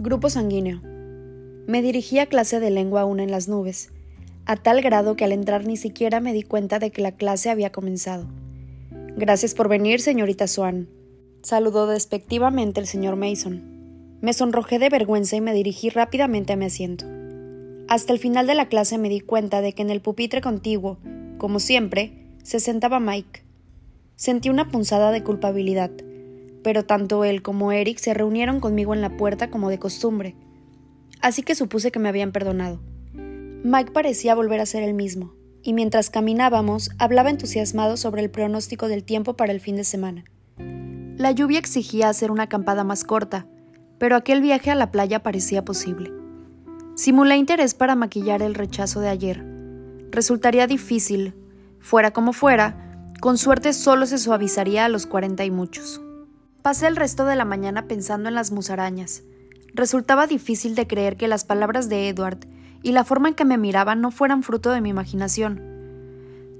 Grupo sanguíneo. Me dirigí a clase de lengua aún en las nubes, a tal grado que al entrar ni siquiera me di cuenta de que la clase había comenzado. Gracias por venir, señorita Swan, saludó despectivamente el señor Mason. Me sonrojé de vergüenza y me dirigí rápidamente a mi asiento. Hasta el final de la clase me di cuenta de que en el pupitre contiguo, como siempre, se sentaba Mike. Sentí una punzada de culpabilidad, pero tanto él como Eric se reunieron conmigo en la puerta como de costumbre, así que supuse que me habían perdonado. Mike parecía volver a ser el mismo, y mientras caminábamos hablaba entusiasmado sobre el pronóstico del tiempo para el fin de semana. La lluvia exigía hacer una acampada más corta, pero aquel viaje a la playa parecía posible. Simulé interés para maquillar el rechazo de ayer. Resultaría difícil, fuera como fuera, con suerte solo se suavizaría a los cuarenta y muchos. Pasé el resto de la mañana pensando en las musarañas. Resultaba difícil de creer que las palabras de Edward y la forma en que me miraba no fueran fruto de mi imaginación.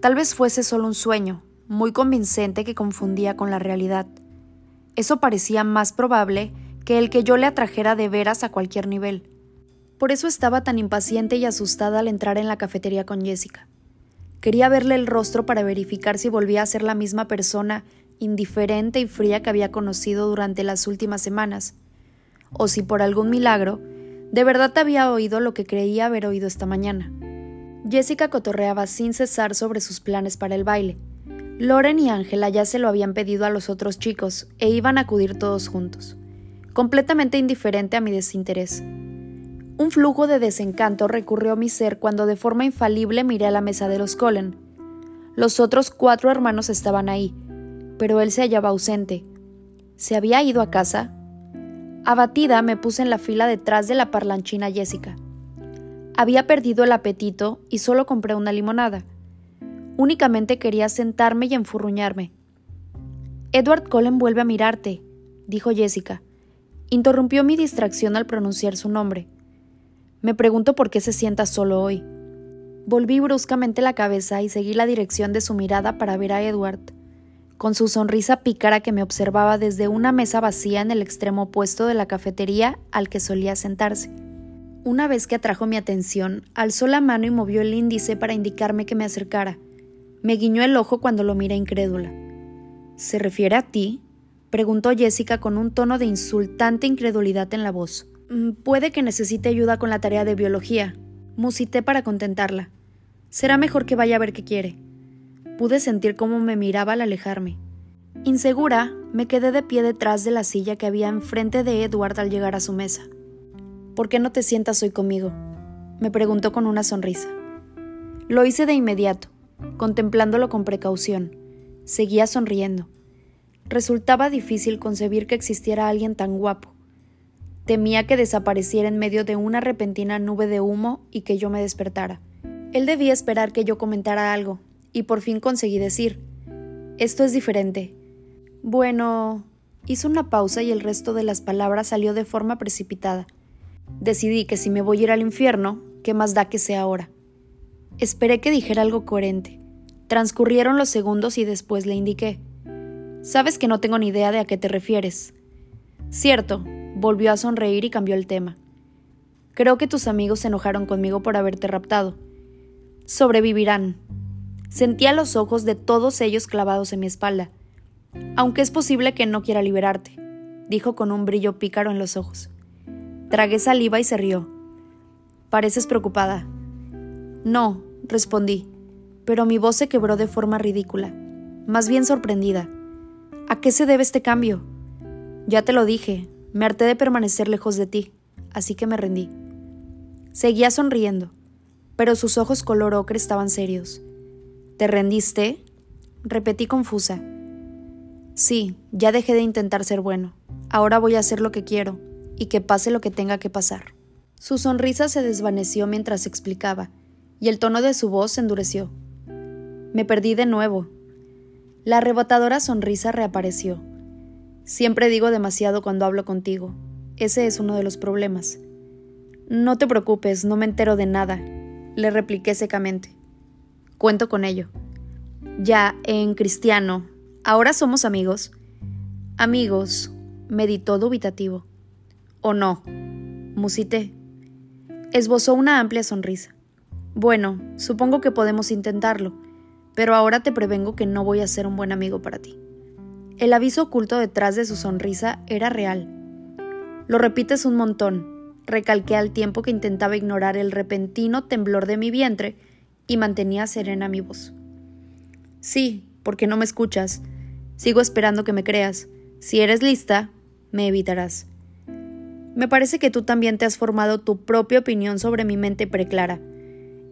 Tal vez fuese solo un sueño, muy convincente que confundía con la realidad. Eso parecía más probable que el que yo le atrajera de veras a cualquier nivel. Por eso estaba tan impaciente y asustada al entrar en la cafetería con Jessica. Quería verle el rostro para verificar si volvía a ser la misma persona indiferente y fría que había conocido durante las últimas semanas, o si por algún milagro de verdad había oído lo que creía haber oído esta mañana. Jessica cotorreaba sin cesar sobre sus planes para el baile. Loren y Ángela ya se lo habían pedido a los otros chicos e iban a acudir todos juntos, completamente indiferente a mi desinterés. Un flujo de desencanto recurrió a mi ser cuando de forma infalible miré a la mesa de los Cullen. Los otros cuatro hermanos estaban ahí, pero él se hallaba ausente. ¿Se había ido a casa? Abatida me puse en la fila detrás de la parlanchina Jessica. Había perdido el apetito y solo compré una limonada. Únicamente quería sentarme y enfurruñarme. Edward Cullen vuelve a mirarte, dijo Jessica. Interrumpió mi distracción al pronunciar su nombre. Me pregunto por qué se sienta solo hoy. Volví bruscamente la cabeza y seguí la dirección de su mirada para ver a Edward, con su sonrisa pícara que me observaba desde una mesa vacía en el extremo opuesto de la cafetería al que solía sentarse. Una vez que atrajo mi atención, alzó la mano y movió el índice para indicarme que me acercara. Me guiñó el ojo cuando lo miré incrédula. ¿Se refiere a ti? preguntó Jessica con un tono de insultante incredulidad en la voz. Mm, puede que necesite ayuda con la tarea de biología. Musité para contentarla. Será mejor que vaya a ver qué quiere. Pude sentir cómo me miraba al alejarme. Insegura, me quedé de pie detrás de la silla que había enfrente de Edward al llegar a su mesa. ¿Por qué no te sientas hoy conmigo? me preguntó con una sonrisa. Lo hice de inmediato, contemplándolo con precaución. Seguía sonriendo. Resultaba difícil concebir que existiera alguien tan guapo, Temía que desapareciera en medio de una repentina nube de humo y que yo me despertara. Él debía esperar que yo comentara algo, y por fin conseguí decir Esto es diferente. Bueno. Hizo una pausa y el resto de las palabras salió de forma precipitada. Decidí que si me voy a ir al infierno, ¿qué más da que sea ahora? Esperé que dijera algo coherente. Transcurrieron los segundos y después le indiqué. Sabes que no tengo ni idea de a qué te refieres. Cierto, Volvió a sonreír y cambió el tema. Creo que tus amigos se enojaron conmigo por haberte raptado. Sobrevivirán. Sentía los ojos de todos ellos clavados en mi espalda. Aunque es posible que no quiera liberarte, dijo con un brillo pícaro en los ojos. Tragué saliva y se rió. Pareces preocupada. No, respondí, pero mi voz se quebró de forma ridícula, más bien sorprendida. ¿A qué se debe este cambio? Ya te lo dije, me harté de permanecer lejos de ti, así que me rendí. Seguía sonriendo, pero sus ojos color ocre estaban serios. ¿Te rendiste? Repetí confusa. Sí, ya dejé de intentar ser bueno. Ahora voy a hacer lo que quiero, y que pase lo que tenga que pasar. Su sonrisa se desvaneció mientras explicaba, y el tono de su voz se endureció. Me perdí de nuevo. La arrebatadora sonrisa reapareció Siempre digo demasiado cuando hablo contigo. Ese es uno de los problemas. No te preocupes, no me entero de nada, le repliqué secamente. Cuento con ello. Ya, en cristiano, ¿ahora somos amigos? Amigos, meditó dubitativo. ¿O no? musité. Esbozó una amplia sonrisa. Bueno, supongo que podemos intentarlo, pero ahora te prevengo que no voy a ser un buen amigo para ti. El aviso oculto detrás de su sonrisa era real. Lo repites un montón, recalqué al tiempo que intentaba ignorar el repentino temblor de mi vientre y mantenía serena mi voz. Sí, porque no me escuchas. Sigo esperando que me creas. Si eres lista, me evitarás. Me parece que tú también te has formado tu propia opinión sobre mi mente preclara.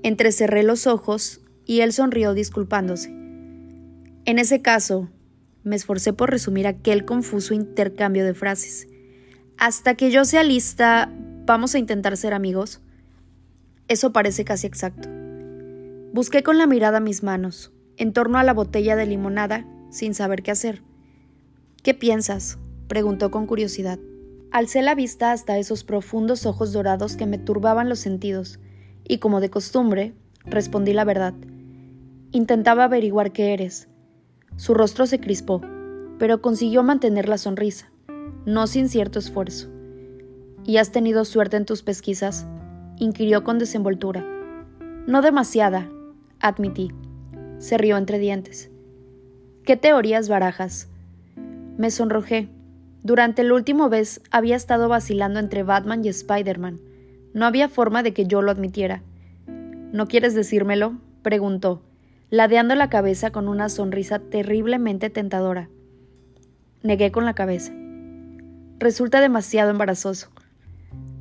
Entrecerré los ojos y él sonrió disculpándose. En ese caso, me esforcé por resumir aquel confuso intercambio de frases. Hasta que yo sea lista, ¿vamos a intentar ser amigos? Eso parece casi exacto. Busqué con la mirada mis manos, en torno a la botella de limonada, sin saber qué hacer. ¿Qué piensas? preguntó con curiosidad. Alcé la vista hasta esos profundos ojos dorados que me turbaban los sentidos, y como de costumbre, respondí la verdad. Intentaba averiguar qué eres. Su rostro se crispó, pero consiguió mantener la sonrisa, no sin cierto esfuerzo. ¿Y has tenido suerte en tus pesquisas? inquirió con desenvoltura. No demasiada, admití. Se rió entre dientes. ¿Qué teorías barajas? Me sonrojé. Durante el último vez había estado vacilando entre Batman y Spider-Man. No había forma de que yo lo admitiera. ¿No quieres decírmelo? preguntó, ladeando la cabeza con una sonrisa terriblemente tentadora. Negué con la cabeza. Resulta demasiado embarazoso.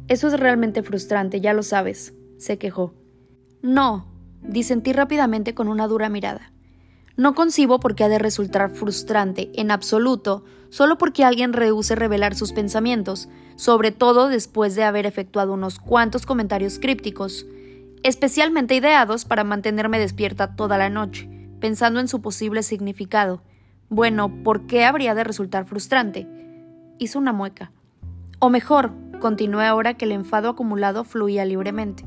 Eso es realmente frustrante, ya lo sabes, se quejó. No, disentí rápidamente con una dura mirada. No concibo por qué ha de resultar frustrante, en absoluto, solo porque alguien rehúse revelar sus pensamientos, sobre todo después de haber efectuado unos cuantos comentarios crípticos, especialmente ideados para mantenerme despierta toda la noche, pensando en su posible significado. Bueno, ¿por qué habría de resultar frustrante? Hizo una mueca. O mejor, continué ahora que el enfado acumulado fluía libremente.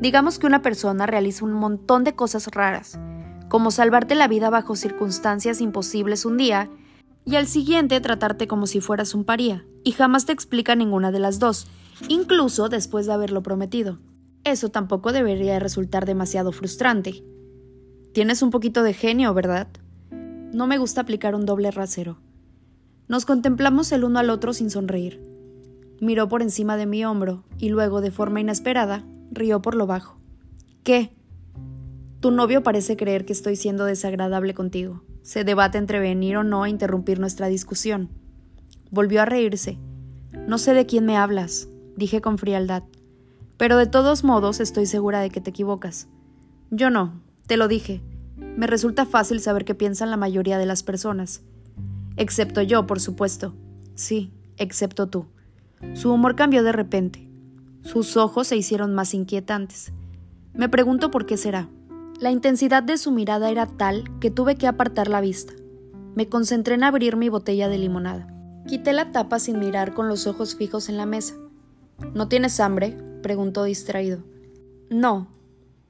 Digamos que una persona realiza un montón de cosas raras, como salvarte la vida bajo circunstancias imposibles un día y al siguiente tratarte como si fueras un paría, y jamás te explica ninguna de las dos, incluso después de haberlo prometido. Eso tampoco debería resultar demasiado frustrante. Tienes un poquito de genio, ¿verdad? No me gusta aplicar un doble rasero. Nos contemplamos el uno al otro sin sonreír. Miró por encima de mi hombro y luego, de forma inesperada, rió por lo bajo. ¿Qué? Tu novio parece creer que estoy siendo desagradable contigo. Se debate entre venir o no a interrumpir nuestra discusión. Volvió a reírse. No sé de quién me hablas, dije con frialdad. Pero de todos modos estoy segura de que te equivocas. Yo no, te lo dije. Me resulta fácil saber qué piensan la mayoría de las personas. Excepto yo, por supuesto. Sí, excepto tú. Su humor cambió de repente. Sus ojos se hicieron más inquietantes. Me pregunto por qué será. La intensidad de su mirada era tal que tuve que apartar la vista. Me concentré en abrir mi botella de limonada. Quité la tapa sin mirar con los ojos fijos en la mesa. ¿No tienes hambre? preguntó distraído. No.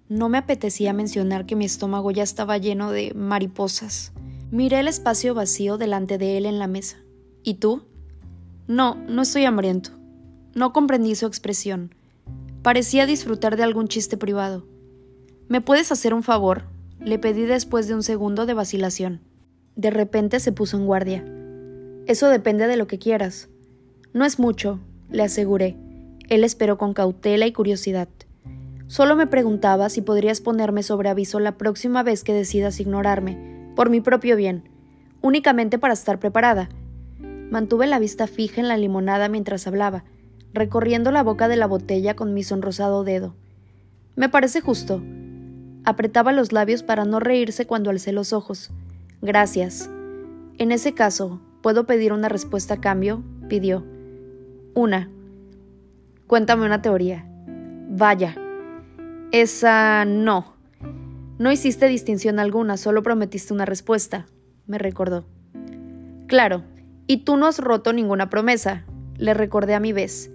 No me apetecía mencionar que mi estómago ya estaba lleno de mariposas. Miré el espacio vacío delante de él en la mesa. ¿Y tú? No, no estoy hambriento. No comprendí su expresión. Parecía disfrutar de algún chiste privado. ¿Me puedes hacer un favor? Le pedí después de un segundo de vacilación. De repente se puso en guardia. Eso depende de lo que quieras. No es mucho, le aseguré. Él esperó con cautela y curiosidad. Solo me preguntaba si podrías ponerme sobre aviso la próxima vez que decidas ignorarme, por mi propio bien, únicamente para estar preparada. Mantuve la vista fija en la limonada mientras hablaba, recorriendo la boca de la botella con mi sonrosado dedo. Me parece justo. Apretaba los labios para no reírse cuando alcé los ojos. Gracias. En ese caso, ¿puedo pedir una respuesta a cambio? pidió. Una. Cuéntame una teoría. Vaya. Esa no. No hiciste distinción alguna, solo prometiste una respuesta, me recordó. Claro, y tú no has roto ninguna promesa, le recordé a mi vez.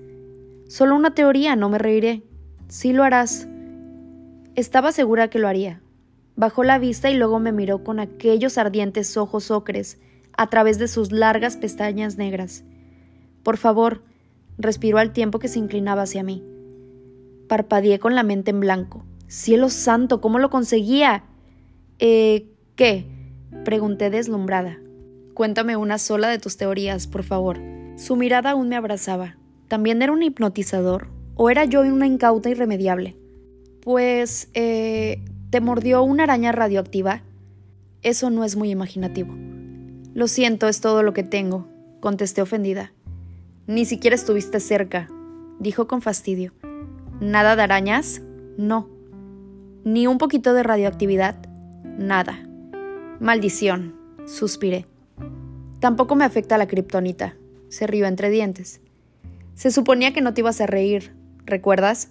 Solo una teoría, no me reiré. Sí lo harás. Estaba segura que lo haría. Bajó la vista y luego me miró con aquellos ardientes ojos ocres a través de sus largas pestañas negras. Por favor, respiró al tiempo que se inclinaba hacia mí. Parpadeé con la mente en blanco. Cielo santo, ¿cómo lo conseguía? Eh, ¿qué? Pregunté deslumbrada. Cuéntame una sola de tus teorías, por favor. Su mirada aún me abrazaba. ¿También era un hipnotizador? ¿O era yo una incauta irremediable? Pues, eh, ¿te mordió una araña radioactiva? Eso no es muy imaginativo. Lo siento, es todo lo que tengo, contesté ofendida. Ni siquiera estuviste cerca, dijo con fastidio. ¿Nada de arañas? No. ¿Ni un poquito de radioactividad? Nada. Maldición, suspiré. Tampoco me afecta la kriptonita, se rió entre dientes. Se suponía que no te ibas a reír, ¿recuerdas?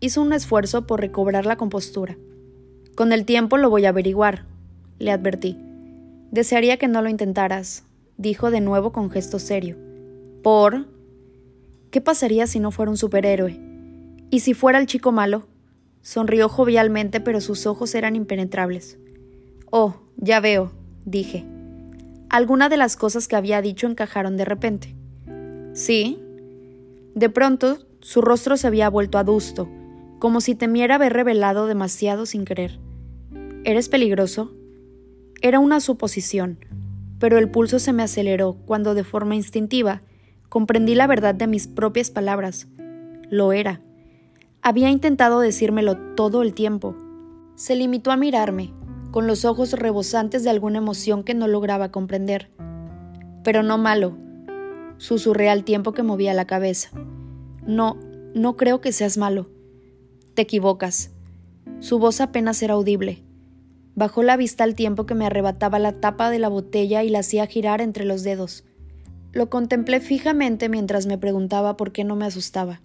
Hizo un esfuerzo por recobrar la compostura. Con el tiempo lo voy a averiguar, le advertí. Desearía que no lo intentaras, dijo de nuevo con gesto serio. ¿Por? ¿Qué pasaría si no fuera un superhéroe? ¿Y si fuera el chico malo? Sonrió jovialmente, pero sus ojos eran impenetrables. Oh, ya veo, dije. Alguna de las cosas que había dicho encajaron de repente. Sí. De pronto, su rostro se había vuelto adusto, como si temiera haber revelado demasiado sin querer. ¿Eres peligroso? Era una suposición, pero el pulso se me aceleró cuando de forma instintiva comprendí la verdad de mis propias palabras. Lo era. Había intentado decírmelo todo el tiempo. Se limitó a mirarme, con los ojos rebosantes de alguna emoción que no lograba comprender. Pero no malo, susurré al tiempo que movía la cabeza. No, no creo que seas malo. Te equivocas. Su voz apenas era audible. Bajó la vista al tiempo que me arrebataba la tapa de la botella y la hacía girar entre los dedos. Lo contemplé fijamente mientras me preguntaba por qué no me asustaba.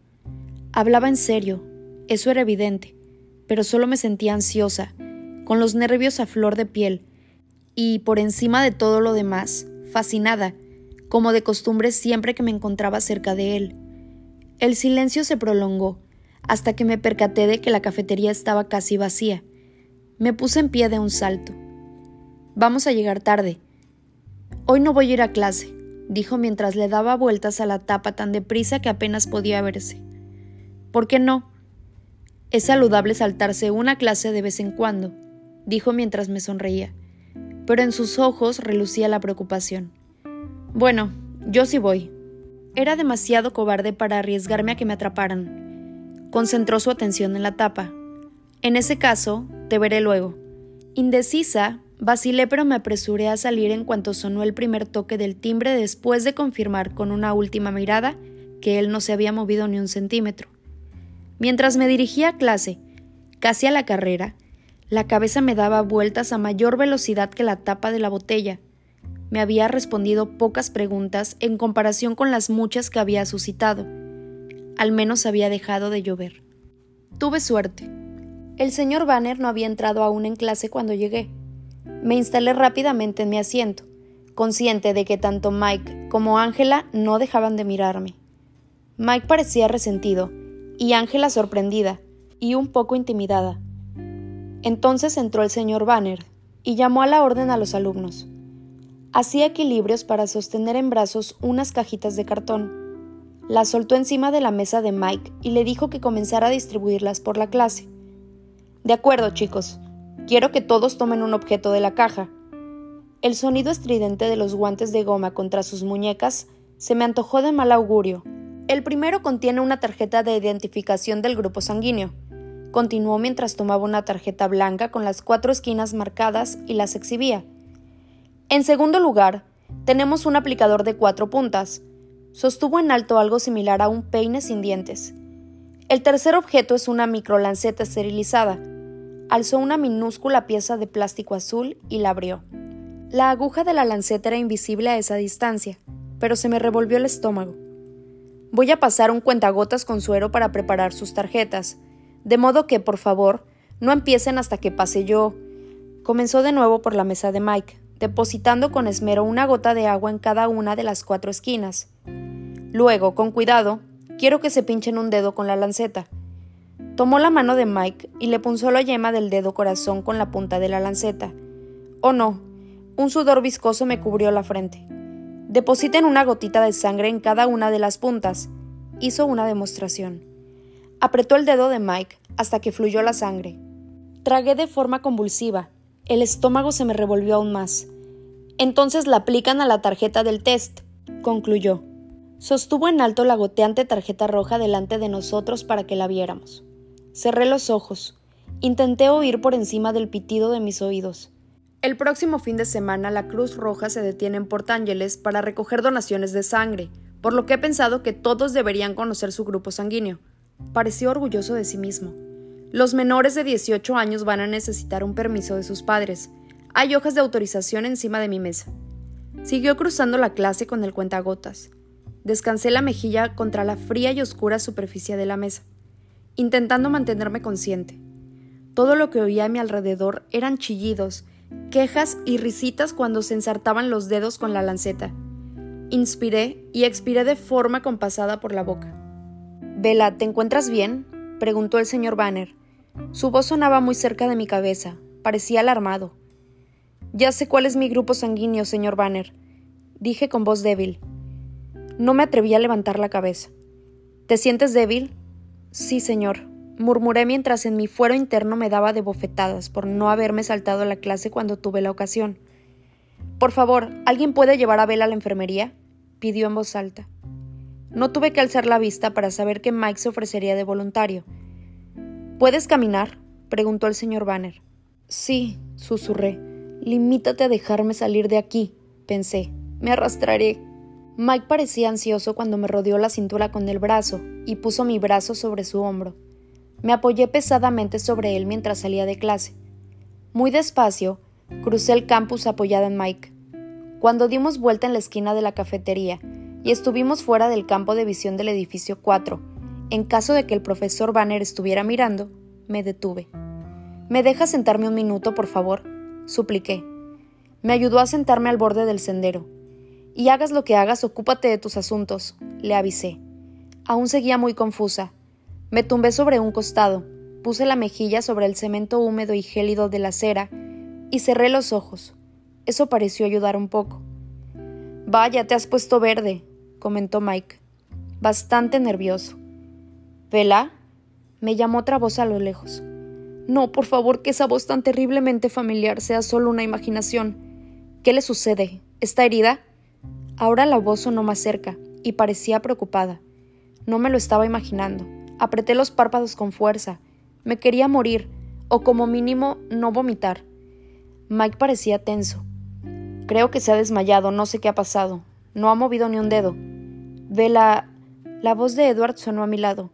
Hablaba en serio, eso era evidente, pero solo me sentía ansiosa, con los nervios a flor de piel, y, por encima de todo lo demás, fascinada, como de costumbre siempre que me encontraba cerca de él. El silencio se prolongó, hasta que me percaté de que la cafetería estaba casi vacía. Me puse en pie de un salto. Vamos a llegar tarde. Hoy no voy a ir a clase, dijo mientras le daba vueltas a la tapa tan deprisa que apenas podía verse. ¿Por qué no? Es saludable saltarse una clase de vez en cuando, dijo mientras me sonreía, pero en sus ojos relucía la preocupación. Bueno, yo sí voy. Era demasiado cobarde para arriesgarme a que me atraparan. Concentró su atención en la tapa. En ese caso, te veré luego. Indecisa, vacilé pero me apresuré a salir en cuanto sonó el primer toque del timbre después de confirmar con una última mirada que él no se había movido ni un centímetro. Mientras me dirigía a clase, casi a la carrera, la cabeza me daba vueltas a mayor velocidad que la tapa de la botella. Me había respondido pocas preguntas en comparación con las muchas que había suscitado. Al menos había dejado de llover. Tuve suerte. El señor Banner no había entrado aún en clase cuando llegué. Me instalé rápidamente en mi asiento, consciente de que tanto Mike como Ángela no dejaban de mirarme. Mike parecía resentido y Ángela sorprendida y un poco intimidada. Entonces entró el señor Banner y llamó a la orden a los alumnos. Hacía equilibrios para sostener en brazos unas cajitas de cartón. Las soltó encima de la mesa de Mike y le dijo que comenzara a distribuirlas por la clase. De acuerdo, chicos. Quiero que todos tomen un objeto de la caja. El sonido estridente de los guantes de goma contra sus muñecas se me antojó de mal augurio. El primero contiene una tarjeta de identificación del grupo sanguíneo. Continuó mientras tomaba una tarjeta blanca con las cuatro esquinas marcadas y las exhibía. En segundo lugar, tenemos un aplicador de cuatro puntas. Sostuvo en alto algo similar a un peine sin dientes. El tercer objeto es una microlanceta esterilizada alzó una minúscula pieza de plástico azul y la abrió. La aguja de la lanceta era invisible a esa distancia, pero se me revolvió el estómago. Voy a pasar un cuentagotas con suero para preparar sus tarjetas, de modo que, por favor, no empiecen hasta que pase yo. Comenzó de nuevo por la mesa de Mike, depositando con esmero una gota de agua en cada una de las cuatro esquinas. Luego, con cuidado, quiero que se pinchen un dedo con la lanceta, Tomó la mano de Mike y le punzó la yema del dedo corazón con la punta de la lanceta. Oh no, un sudor viscoso me cubrió la frente. Depositen una gotita de sangre en cada una de las puntas hizo una demostración. Apretó el dedo de Mike hasta que fluyó la sangre. Tragué de forma convulsiva. El estómago se me revolvió aún más. Entonces la aplican a la tarjeta del test, concluyó. Sostuvo en alto la goteante tarjeta roja delante de nosotros para que la viéramos. Cerré los ojos. Intenté oír por encima del pitido de mis oídos. El próximo fin de semana la Cruz Roja se detiene en Port Ángeles para recoger donaciones de sangre, por lo que he pensado que todos deberían conocer su grupo sanguíneo. Pareció orgulloso de sí mismo. Los menores de 18 años van a necesitar un permiso de sus padres. Hay hojas de autorización encima de mi mesa. Siguió cruzando la clase con el cuentagotas. Descansé la mejilla contra la fría y oscura superficie de la mesa, intentando mantenerme consciente. Todo lo que oía a mi alrededor eran chillidos, quejas y risitas cuando se ensartaban los dedos con la lanceta. Inspiré y expiré de forma compasada por la boca. Vela, ¿te encuentras bien? preguntó el señor Banner. Su voz sonaba muy cerca de mi cabeza, parecía alarmado. Ya sé cuál es mi grupo sanguíneo, señor Banner, dije con voz débil. No me atreví a levantar la cabeza. ¿Te sientes débil? Sí, señor, murmuré mientras en mi fuero interno me daba de bofetadas por no haberme saltado a la clase cuando tuve la ocasión. Por favor, ¿alguien puede llevar a Bella a la enfermería? pidió en voz alta. No tuve que alzar la vista para saber que Mike se ofrecería de voluntario. ¿Puedes caminar? preguntó el señor Banner. Sí, susurré. Limítate a dejarme salir de aquí, pensé. Me arrastraré. Mike parecía ansioso cuando me rodeó la cintura con el brazo y puso mi brazo sobre su hombro. Me apoyé pesadamente sobre él mientras salía de clase. Muy despacio, crucé el campus apoyada en Mike. Cuando dimos vuelta en la esquina de la cafetería y estuvimos fuera del campo de visión del edificio 4, en caso de que el profesor Banner estuviera mirando, me detuve. ¿Me deja sentarme un minuto, por favor? Supliqué. Me ayudó a sentarme al borde del sendero. Y hagas lo que hagas, ocúpate de tus asuntos, le avisé. Aún seguía muy confusa. Me tumbé sobre un costado, puse la mejilla sobre el cemento húmedo y gélido de la acera y cerré los ojos. Eso pareció ayudar un poco. Vaya, te has puesto verde, comentó Mike, bastante nervioso. ¿Vela? me llamó otra voz a lo lejos. No, por favor, que esa voz tan terriblemente familiar sea solo una imaginación. ¿Qué le sucede? ¿Está herida? Ahora la voz sonó más cerca y parecía preocupada. No me lo estaba imaginando. Apreté los párpados con fuerza. Me quería morir, o como mínimo no vomitar. Mike parecía tenso. Creo que se ha desmayado, no sé qué ha pasado. No ha movido ni un dedo. Vela. La voz de Edward sonó a mi lado.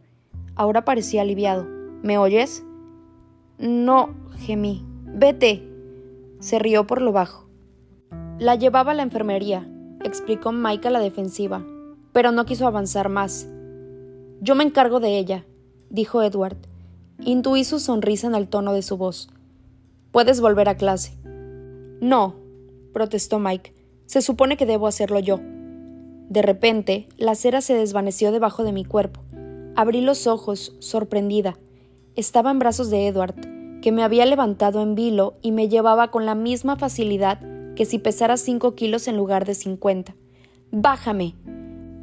Ahora parecía aliviado. ¿Me oyes? No, gemí. Vete. Se rió por lo bajo. La llevaba a la enfermería, explicó Mike a la defensiva, pero no quiso avanzar más. Yo me encargo de ella, dijo Edward. Intuí su sonrisa en el tono de su voz. Puedes volver a clase. No, protestó Mike. Se supone que debo hacerlo yo. De repente, la cera se desvaneció debajo de mi cuerpo. Abrí los ojos, sorprendida. Estaba en brazos de Edward, que me había levantado en vilo y me llevaba con la misma facilidad que si pesara cinco kilos en lugar de cincuenta. Bájame.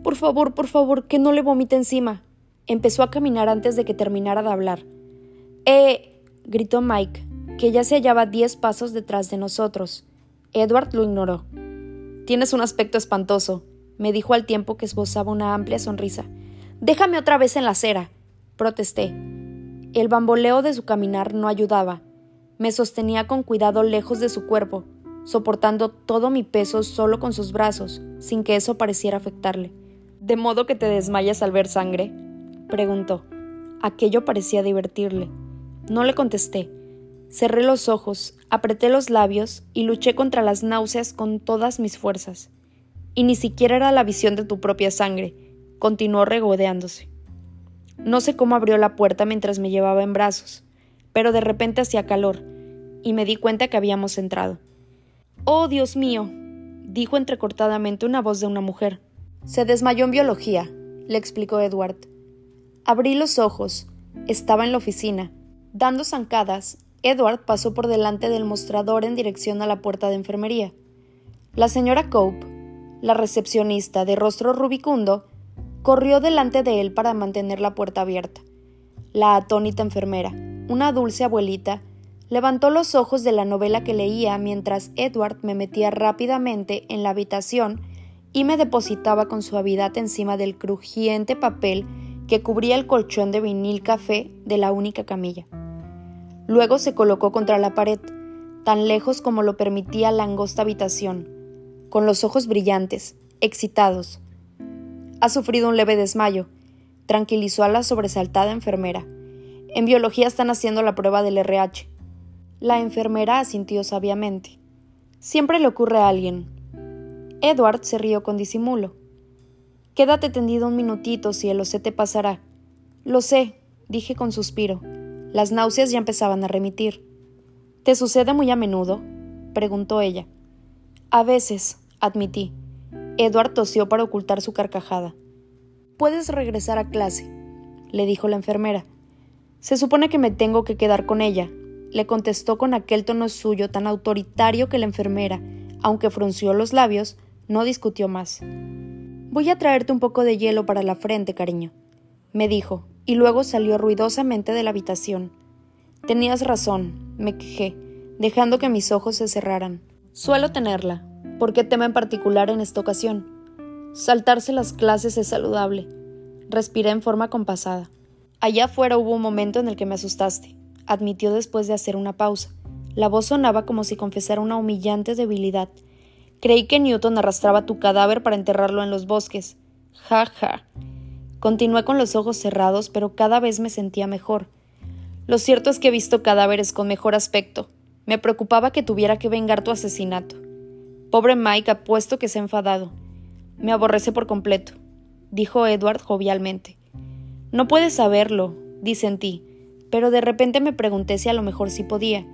Por favor, por favor, que no le vomite encima. Empezó a caminar antes de que terminara de hablar. Eh. gritó Mike, que ya se hallaba diez pasos detrás de nosotros. Edward lo ignoró. Tienes un aspecto espantoso, me dijo al tiempo que esbozaba una amplia sonrisa. Déjame otra vez en la acera, protesté. El bamboleo de su caminar no ayudaba. Me sostenía con cuidado lejos de su cuerpo, soportando todo mi peso solo con sus brazos, sin que eso pareciera afectarle. ¿De modo que te desmayas al ver sangre? preguntó. Aquello parecía divertirle. No le contesté. Cerré los ojos, apreté los labios y luché contra las náuseas con todas mis fuerzas. Y ni siquiera era la visión de tu propia sangre, continuó regodeándose. No sé cómo abrió la puerta mientras me llevaba en brazos, pero de repente hacía calor, y me di cuenta que habíamos entrado. Oh, Dios mío, dijo entrecortadamente una voz de una mujer. Se desmayó en biología, le explicó Edward. Abrí los ojos. Estaba en la oficina. Dando zancadas, Edward pasó por delante del mostrador en dirección a la puerta de enfermería. La señora Cope, la recepcionista de rostro rubicundo, Corrió delante de él para mantener la puerta abierta. La atónita enfermera, una dulce abuelita, levantó los ojos de la novela que leía mientras Edward me metía rápidamente en la habitación y me depositaba con suavidad encima del crujiente papel que cubría el colchón de vinil café de la única camilla. Luego se colocó contra la pared, tan lejos como lo permitía la angosta habitación, con los ojos brillantes, excitados. Ha sufrido un leve desmayo, tranquilizó a la sobresaltada enfermera. En biología están haciendo la prueba del RH. La enfermera asintió sabiamente. Siempre le ocurre a alguien. Edward se rió con disimulo. Quédate tendido un minutito, cielo, se te pasará. Lo sé, dije con suspiro. Las náuseas ya empezaban a remitir. ¿Te sucede muy a menudo? preguntó ella. A veces, admití. Edward tosió para ocultar su carcajada. Puedes regresar a clase, le dijo la enfermera. Se supone que me tengo que quedar con ella, le contestó con aquel tono suyo tan autoritario que la enfermera, aunque frunció los labios, no discutió más. Voy a traerte un poco de hielo para la frente, cariño, me dijo, y luego salió ruidosamente de la habitación. Tenías razón, me quejé, dejando que mis ojos se cerraran. Suelo tenerla. ¿Por qué tema en particular en esta ocasión? Saltarse las clases es saludable. Respiré en forma compasada. Allá afuera hubo un momento en el que me asustaste, admitió después de hacer una pausa. La voz sonaba como si confesara una humillante debilidad. Creí que Newton arrastraba tu cadáver para enterrarlo en los bosques. Ja, ja. Continué con los ojos cerrados, pero cada vez me sentía mejor. Lo cierto es que he visto cadáveres con mejor aspecto. Me preocupaba que tuviera que vengar tu asesinato. Pobre Mike, apuesto que se ha enfadado. Me aborrece por completo, dijo Edward jovialmente. No puedes saberlo, disentí, pero de repente me pregunté si a lo mejor sí podía.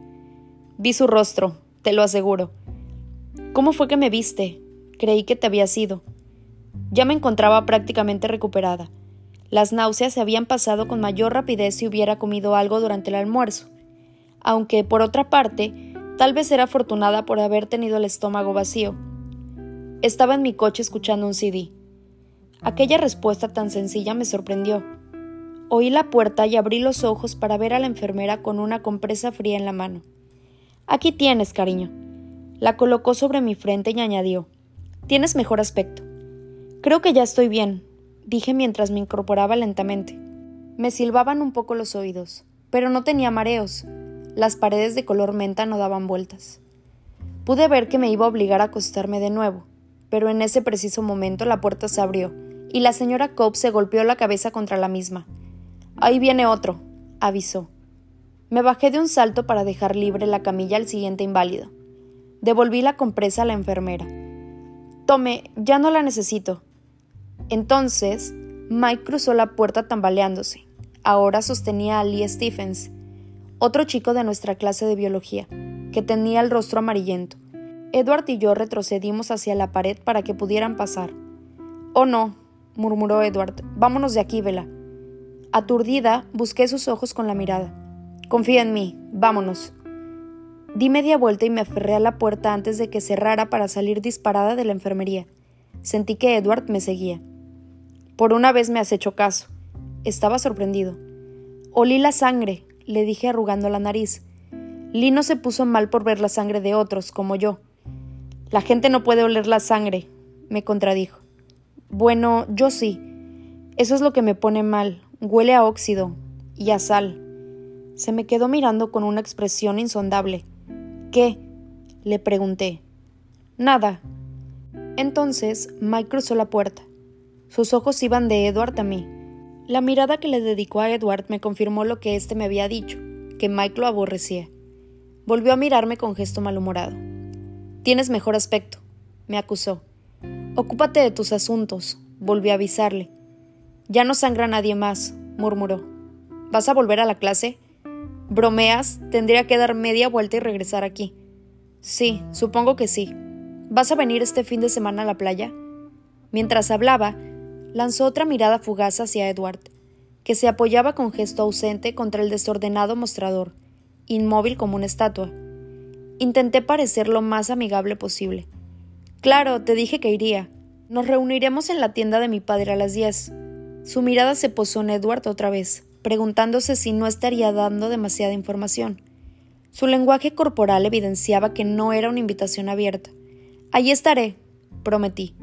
Vi su rostro, te lo aseguro. ¿Cómo fue que me viste? Creí que te había ido. Ya me encontraba prácticamente recuperada. Las náuseas se habían pasado con mayor rapidez si hubiera comido algo durante el almuerzo, aunque, por otra parte, tal vez era afortunada por haber tenido el estómago vacío. Estaba en mi coche escuchando un CD. Aquella respuesta tan sencilla me sorprendió. Oí la puerta y abrí los ojos para ver a la enfermera con una compresa fría en la mano. Aquí tienes, cariño. La colocó sobre mi frente y añadió Tienes mejor aspecto. Creo que ya estoy bien, dije mientras me incorporaba lentamente. Me silbaban un poco los oídos, pero no tenía mareos. Las paredes de color menta no daban vueltas. Pude ver que me iba a obligar a acostarme de nuevo pero en ese preciso momento la puerta se abrió y la señora Cobb se golpeó la cabeza contra la misma. Ahí viene otro, avisó. Me bajé de un salto para dejar libre la camilla al siguiente inválido. Devolví la compresa a la enfermera. Tome, ya no la necesito. Entonces, Mike cruzó la puerta tambaleándose. Ahora sostenía a Lee Stephens, otro chico de nuestra clase de biología, que tenía el rostro amarillento. Edward y yo retrocedimos hacia la pared para que pudieran pasar. Oh no, murmuró Edward, vámonos de aquí, Vela. Aturdida, busqué sus ojos con la mirada. Confía en mí, vámonos. Di media vuelta y me aferré a la puerta antes de que cerrara para salir disparada de la enfermería. Sentí que Edward me seguía. Por una vez me has hecho caso. Estaba sorprendido. Olí la sangre, le dije arrugando la nariz. Lee no se puso mal por ver la sangre de otros, como yo. La gente no puede oler la sangre, me contradijo. Bueno, yo sí. Eso es lo que me pone mal. Huele a óxido y a sal. Se me quedó mirando con una expresión insondable. ¿Qué? le pregunté. Nada. Entonces Mike cruzó la puerta. Sus ojos iban de Edward a mí. La mirada que le dedicó a Edward me confirmó lo que éste me había dicho, que Mike lo aborrecía. Volvió a mirarme con gesto malhumorado. Tienes mejor aspecto, me acusó. Ocúpate de tus asuntos, volví a avisarle. Ya no sangra nadie más, murmuró. ¿Vas a volver a la clase? ¿Bromeas? Tendría que dar media vuelta y regresar aquí. Sí, supongo que sí. ¿Vas a venir este fin de semana a la playa? Mientras hablaba, lanzó otra mirada fugaz hacia Edward, que se apoyaba con gesto ausente contra el desordenado mostrador, inmóvil como una estatua. Intenté parecer lo más amigable posible. Claro, te dije que iría. Nos reuniremos en la tienda de mi padre a las diez. Su mirada se posó en Edward otra vez, preguntándose si no estaría dando demasiada información. Su lenguaje corporal evidenciaba que no era una invitación abierta. Allí estaré, prometí.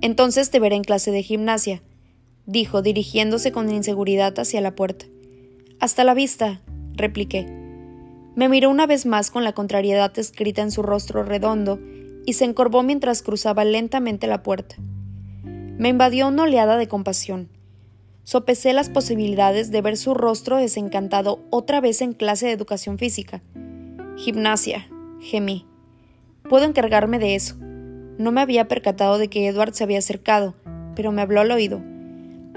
Entonces te veré en clase de gimnasia, dijo, dirigiéndose con inseguridad hacia la puerta. Hasta la vista, repliqué. Me miró una vez más con la contrariedad escrita en su rostro redondo y se encorvó mientras cruzaba lentamente la puerta. Me invadió una oleada de compasión. Sopesé las posibilidades de ver su rostro desencantado otra vez en clase de educación física. Gimnasia, gemí. Puedo encargarme de eso. No me había percatado de que Edward se había acercado, pero me habló al oído.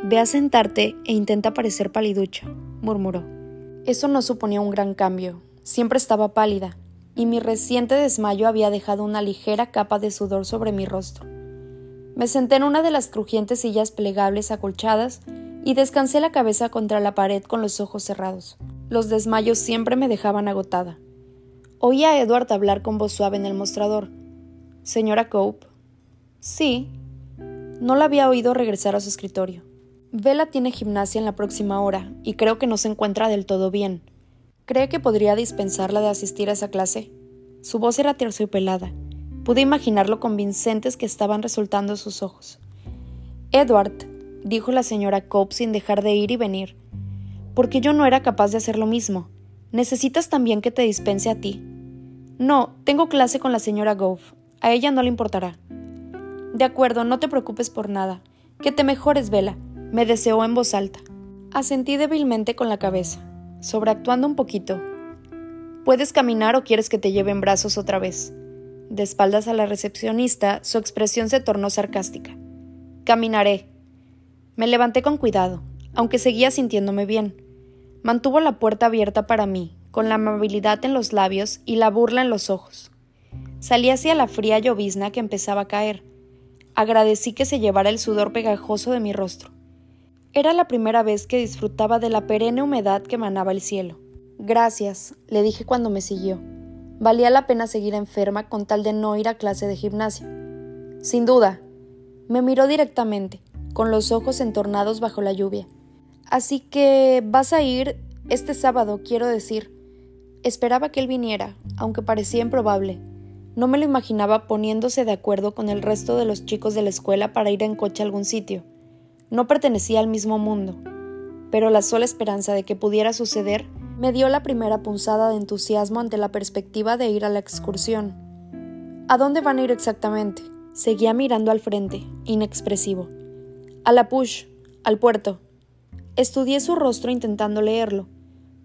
Ve a sentarte e intenta parecer paliducha, murmuró. Eso no suponía un gran cambio. Siempre estaba pálida, y mi reciente desmayo había dejado una ligera capa de sudor sobre mi rostro. Me senté en una de las crujientes sillas plegables acolchadas y descansé la cabeza contra la pared con los ojos cerrados. Los desmayos siempre me dejaban agotada. Oí a Edward hablar con voz suave en el mostrador. Señora Cope. Sí. No la había oído regresar a su escritorio. Vela tiene gimnasia en la próxima hora y creo que no se encuentra del todo bien. ¿Cree que podría dispensarla de asistir a esa clase? Su voz era terciopelada. Pude imaginar lo convincentes que estaban resultando sus ojos. Edward, dijo la señora Cope sin dejar de ir y venir, porque yo no era capaz de hacer lo mismo. ¿Necesitas también que te dispense a ti? No, tengo clase con la señora Gove. A ella no le importará. De acuerdo, no te preocupes por nada. Que te mejores, Vela, me deseó en voz alta. Asentí débilmente con la cabeza, sobreactuando un poquito. ¿Puedes caminar o quieres que te lleve en brazos otra vez? De espaldas a la recepcionista, su expresión se tornó sarcástica. Caminaré. Me levanté con cuidado, aunque seguía sintiéndome bien. Mantuvo la puerta abierta para mí, con la amabilidad en los labios y la burla en los ojos. Salí hacia la fría llovizna que empezaba a caer. Agradecí que se llevara el sudor pegajoso de mi rostro. Era la primera vez que disfrutaba de la perenne humedad que manaba el cielo. Gracias, le dije cuando me siguió. Valía la pena seguir enferma con tal de no ir a clase de gimnasia. Sin duda. Me miró directamente, con los ojos entornados bajo la lluvia. Así que vas a ir este sábado, quiero decir. Esperaba que él viniera, aunque parecía improbable. No me lo imaginaba poniéndose de acuerdo con el resto de los chicos de la escuela para ir en coche a algún sitio. No pertenecía al mismo mundo, pero la sola esperanza de que pudiera suceder me dio la primera punzada de entusiasmo ante la perspectiva de ir a la excursión. ¿A dónde van a ir exactamente? Seguía mirando al frente, inexpresivo. A la push, al puerto. Estudié su rostro intentando leerlo.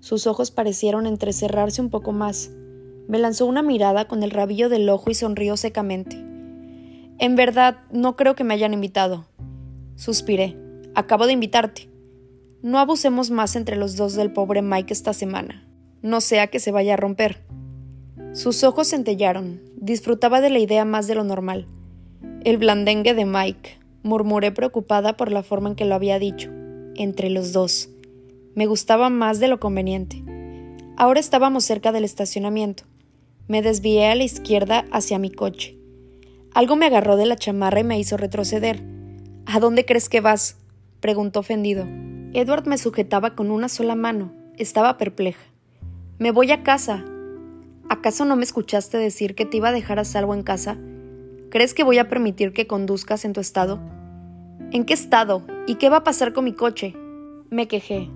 Sus ojos parecieron entrecerrarse un poco más. Me lanzó una mirada con el rabillo del ojo y sonrió secamente. En verdad, no creo que me hayan invitado. Suspiré. Acabo de invitarte. No abusemos más entre los dos del pobre Mike esta semana. No sea que se vaya a romper. Sus ojos centellaron. Disfrutaba de la idea más de lo normal. El blandengue de Mike, murmuré preocupada por la forma en que lo había dicho. Entre los dos. Me gustaba más de lo conveniente. Ahora estábamos cerca del estacionamiento. Me desvié a la izquierda hacia mi coche. Algo me agarró de la chamarra y me hizo retroceder. ¿A dónde crees que vas? preguntó ofendido. Edward me sujetaba con una sola mano. Estaba perpleja. Me voy a casa. ¿Acaso no me escuchaste decir que te iba a dejar a salvo en casa? ¿Crees que voy a permitir que conduzcas en tu estado? ¿En qué estado? ¿Y qué va a pasar con mi coche? Me quejé.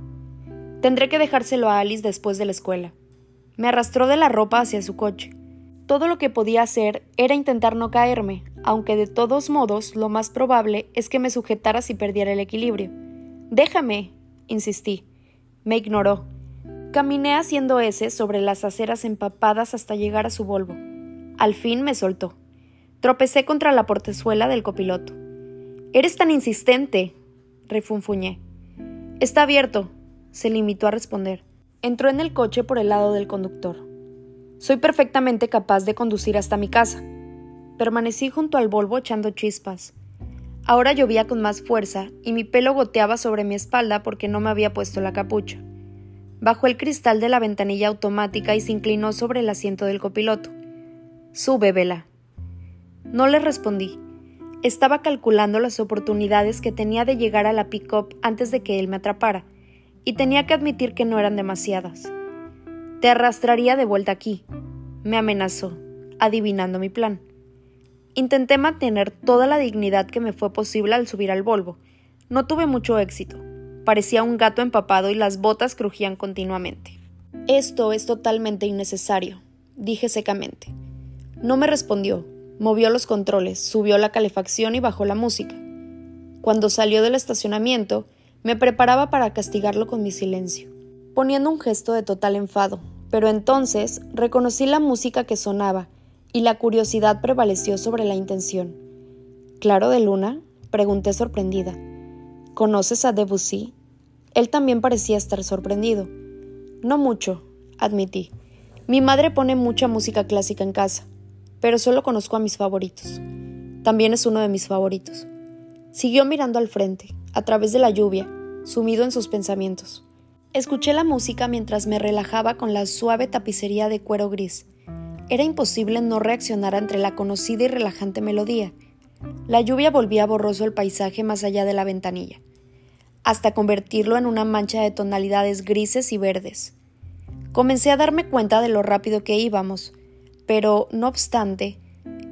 Tendré que dejárselo a Alice después de la escuela. Me arrastró de la ropa hacia su coche. Todo lo que podía hacer era intentar no caerme, aunque de todos modos lo más probable es que me sujetara si perdiera el equilibrio. Déjame, insistí. Me ignoró. Caminé haciendo ese sobre las aceras empapadas hasta llegar a su Volvo. Al fin me soltó. Tropecé contra la portezuela del copiloto. Eres tan insistente, refunfuñé. Está abierto, se limitó a responder. Entró en el coche por el lado del conductor. Soy perfectamente capaz de conducir hasta mi casa. Permanecí junto al Volvo echando chispas. Ahora llovía con más fuerza y mi pelo goteaba sobre mi espalda porque no me había puesto la capucha. Bajó el cristal de la ventanilla automática y se inclinó sobre el asiento del copiloto. Sube, Vela. No le respondí. Estaba calculando las oportunidades que tenía de llegar a la pick-up antes de que él me atrapara, y tenía que admitir que no eran demasiadas. Te arrastraría de vuelta aquí, me amenazó, adivinando mi plan. Intenté mantener toda la dignidad que me fue posible al subir al Volvo. No tuve mucho éxito. Parecía un gato empapado y las botas crujían continuamente. Esto es totalmente innecesario, dije secamente. No me respondió, Movió los controles, subió la calefacción y bajó la música. Cuando salió del estacionamiento, me preparaba para castigarlo con mi silencio, poniendo un gesto de total enfado, pero entonces reconocí la música que sonaba y la curiosidad prevaleció sobre la intención. ¿Claro de Luna? pregunté sorprendida. ¿Conoces a Debussy? Él también parecía estar sorprendido. No mucho, admití. Mi madre pone mucha música clásica en casa pero solo conozco a mis favoritos. También es uno de mis favoritos. Siguió mirando al frente, a través de la lluvia, sumido en sus pensamientos. Escuché la música mientras me relajaba con la suave tapicería de cuero gris. Era imposible no reaccionar ante la conocida y relajante melodía. La lluvia volvía borroso el paisaje más allá de la ventanilla, hasta convertirlo en una mancha de tonalidades grises y verdes. Comencé a darme cuenta de lo rápido que íbamos, pero, no obstante,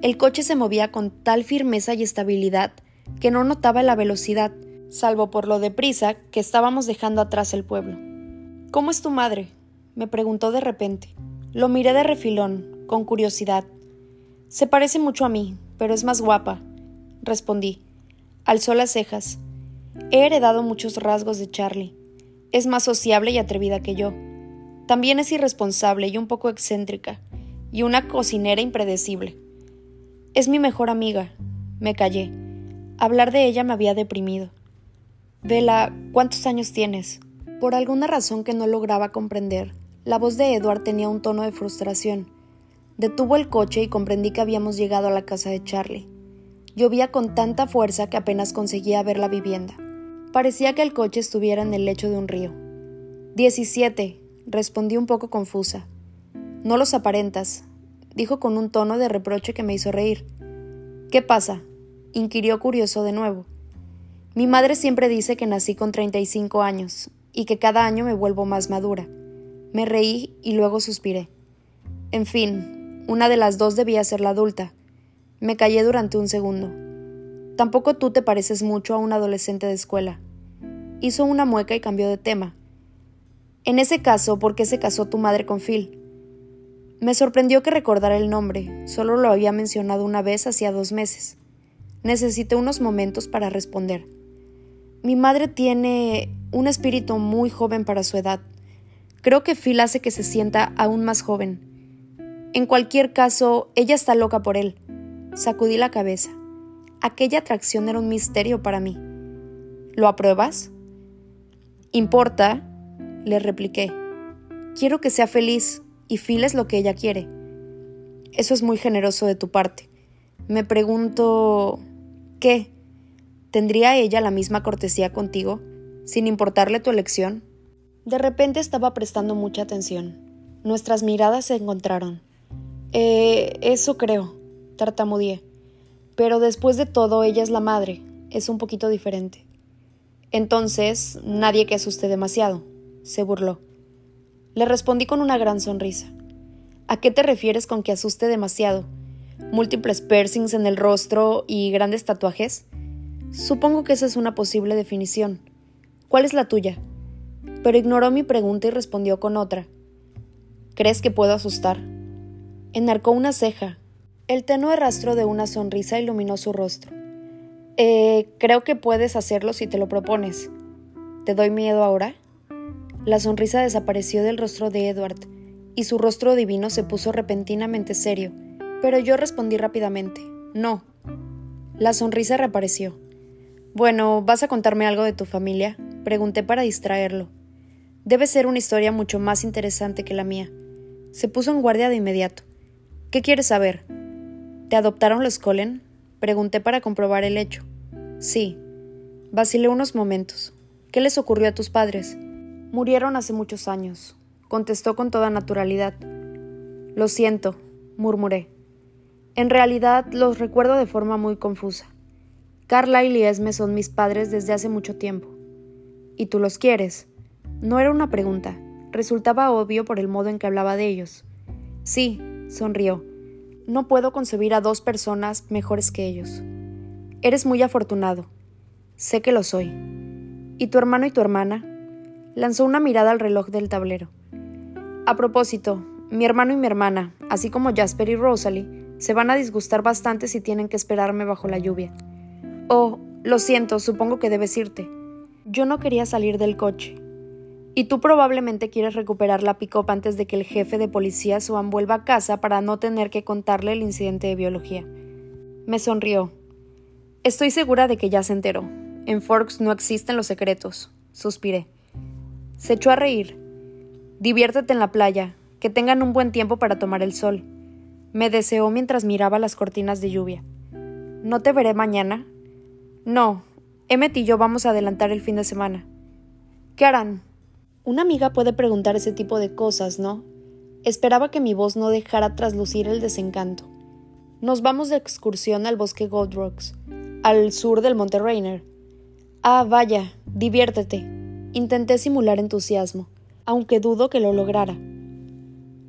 el coche se movía con tal firmeza y estabilidad que no notaba la velocidad, salvo por lo deprisa que estábamos dejando atrás el pueblo. ¿Cómo es tu madre? me preguntó de repente. Lo miré de refilón, con curiosidad. Se parece mucho a mí, pero es más guapa, respondí. Alzó las cejas. He heredado muchos rasgos de Charlie. Es más sociable y atrevida que yo. También es irresponsable y un poco excéntrica y una cocinera impredecible. Es mi mejor amiga. Me callé. Hablar de ella me había deprimido. Vela, ¿cuántos años tienes? Por alguna razón que no lograba comprender, la voz de Edward tenía un tono de frustración. Detuvo el coche y comprendí que habíamos llegado a la casa de Charlie. Llovía con tanta fuerza que apenas conseguía ver la vivienda. Parecía que el coche estuviera en el lecho de un río. Diecisiete, respondí un poco confusa. No los aparentas, dijo con un tono de reproche que me hizo reír. ¿Qué pasa? inquirió curioso de nuevo. Mi madre siempre dice que nací con 35 años y que cada año me vuelvo más madura. Me reí y luego suspiré. En fin, una de las dos debía ser la adulta. Me callé durante un segundo. Tampoco tú te pareces mucho a un adolescente de escuela. Hizo una mueca y cambió de tema. En ese caso, ¿por qué se casó tu madre con Phil? Me sorprendió que recordara el nombre, solo lo había mencionado una vez hacía dos meses. Necesité unos momentos para responder. Mi madre tiene un espíritu muy joven para su edad. Creo que Phil hace que se sienta aún más joven. En cualquier caso, ella está loca por él. Sacudí la cabeza. Aquella atracción era un misterio para mí. ¿Lo apruebas? Importa, le repliqué. Quiero que sea feliz, y Phil es lo que ella quiere. Eso es muy generoso de tu parte. Me pregunto, ¿qué? ¿Tendría ella la misma cortesía contigo, sin importarle tu elección? De repente estaba prestando mucha atención. Nuestras miradas se encontraron. Eh, eso creo, tartamudeé. Pero después de todo, ella es la madre. Es un poquito diferente. Entonces, nadie que asuste demasiado, se burló. Le respondí con una gran sonrisa. ¿A qué te refieres con que asuste demasiado? ¿Múltiples piercings en el rostro y grandes tatuajes? Supongo que esa es una posible definición. ¿Cuál es la tuya? Pero ignoró mi pregunta y respondió con otra. ¿Crees que puedo asustar? Enarcó una ceja. El tenue rastro de una sonrisa iluminó su rostro. Eh, creo que puedes hacerlo si te lo propones. ¿Te doy miedo ahora? La sonrisa desapareció del rostro de Edward, y su rostro divino se puso repentinamente serio, pero yo respondí rápidamente, no. La sonrisa reapareció. Bueno, ¿vas a contarme algo de tu familia? Pregunté para distraerlo. Debe ser una historia mucho más interesante que la mía. Se puso en guardia de inmediato. ¿Qué quieres saber? ¿Te adoptaron los Colen? Pregunté para comprobar el hecho. Sí. Vacilé unos momentos. ¿Qué les ocurrió a tus padres? Murieron hace muchos años, contestó con toda naturalidad. Lo siento, murmuré. En realidad los recuerdo de forma muy confusa. Carlyle y Esme son mis padres desde hace mucho tiempo. ¿Y tú los quieres? No era una pregunta, resultaba obvio por el modo en que hablaba de ellos. Sí, sonrió. No puedo concebir a dos personas mejores que ellos. Eres muy afortunado. Sé que lo soy. ¿Y tu hermano y tu hermana? Lanzó una mirada al reloj del tablero. A propósito, mi hermano y mi hermana, así como Jasper y Rosalie, se van a disgustar bastante si tienen que esperarme bajo la lluvia. Oh, lo siento, supongo que debes irte. Yo no quería salir del coche. Y tú probablemente quieres recuperar la pick antes de que el jefe de policía Swan vuelva a casa para no tener que contarle el incidente de biología. Me sonrió. Estoy segura de que ya se enteró. En Forks no existen los secretos. Suspiré. Se echó a reír. Diviértete en la playa. Que tengan un buen tiempo para tomar el sol. Me deseó mientras miraba las cortinas de lluvia. ¿No te veré mañana? No, Emmet y yo vamos a adelantar el fin de semana. ¿Qué harán? Una amiga puede preguntar ese tipo de cosas, ¿no? Esperaba que mi voz no dejara traslucir el desencanto. Nos vamos de excursión al bosque Gold Rocks, al sur del Monte Rainer. Ah, vaya, diviértete. Intenté simular entusiasmo, aunque dudo que lo lograra.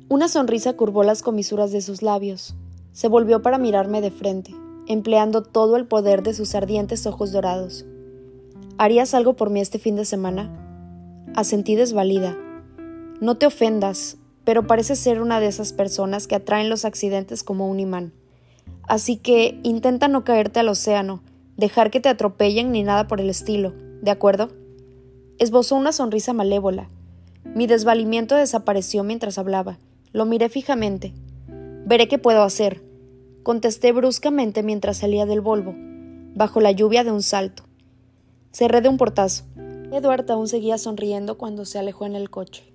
Una sonrisa curvó las comisuras de sus labios. Se volvió para mirarme de frente, empleando todo el poder de sus ardientes ojos dorados. ¿Harías algo por mí este fin de semana? Asentí desvalida. No te ofendas, pero pareces ser una de esas personas que atraen los accidentes como un imán. Así que intenta no caerte al océano, dejar que te atropellen ni nada por el estilo, ¿de acuerdo? Esbozó una sonrisa malévola. Mi desvalimiento desapareció mientras hablaba. Lo miré fijamente. Veré qué puedo hacer, contesté bruscamente mientras salía del Volvo, bajo la lluvia de un salto. Cerré de un portazo. Edward aún seguía sonriendo cuando se alejó en el coche.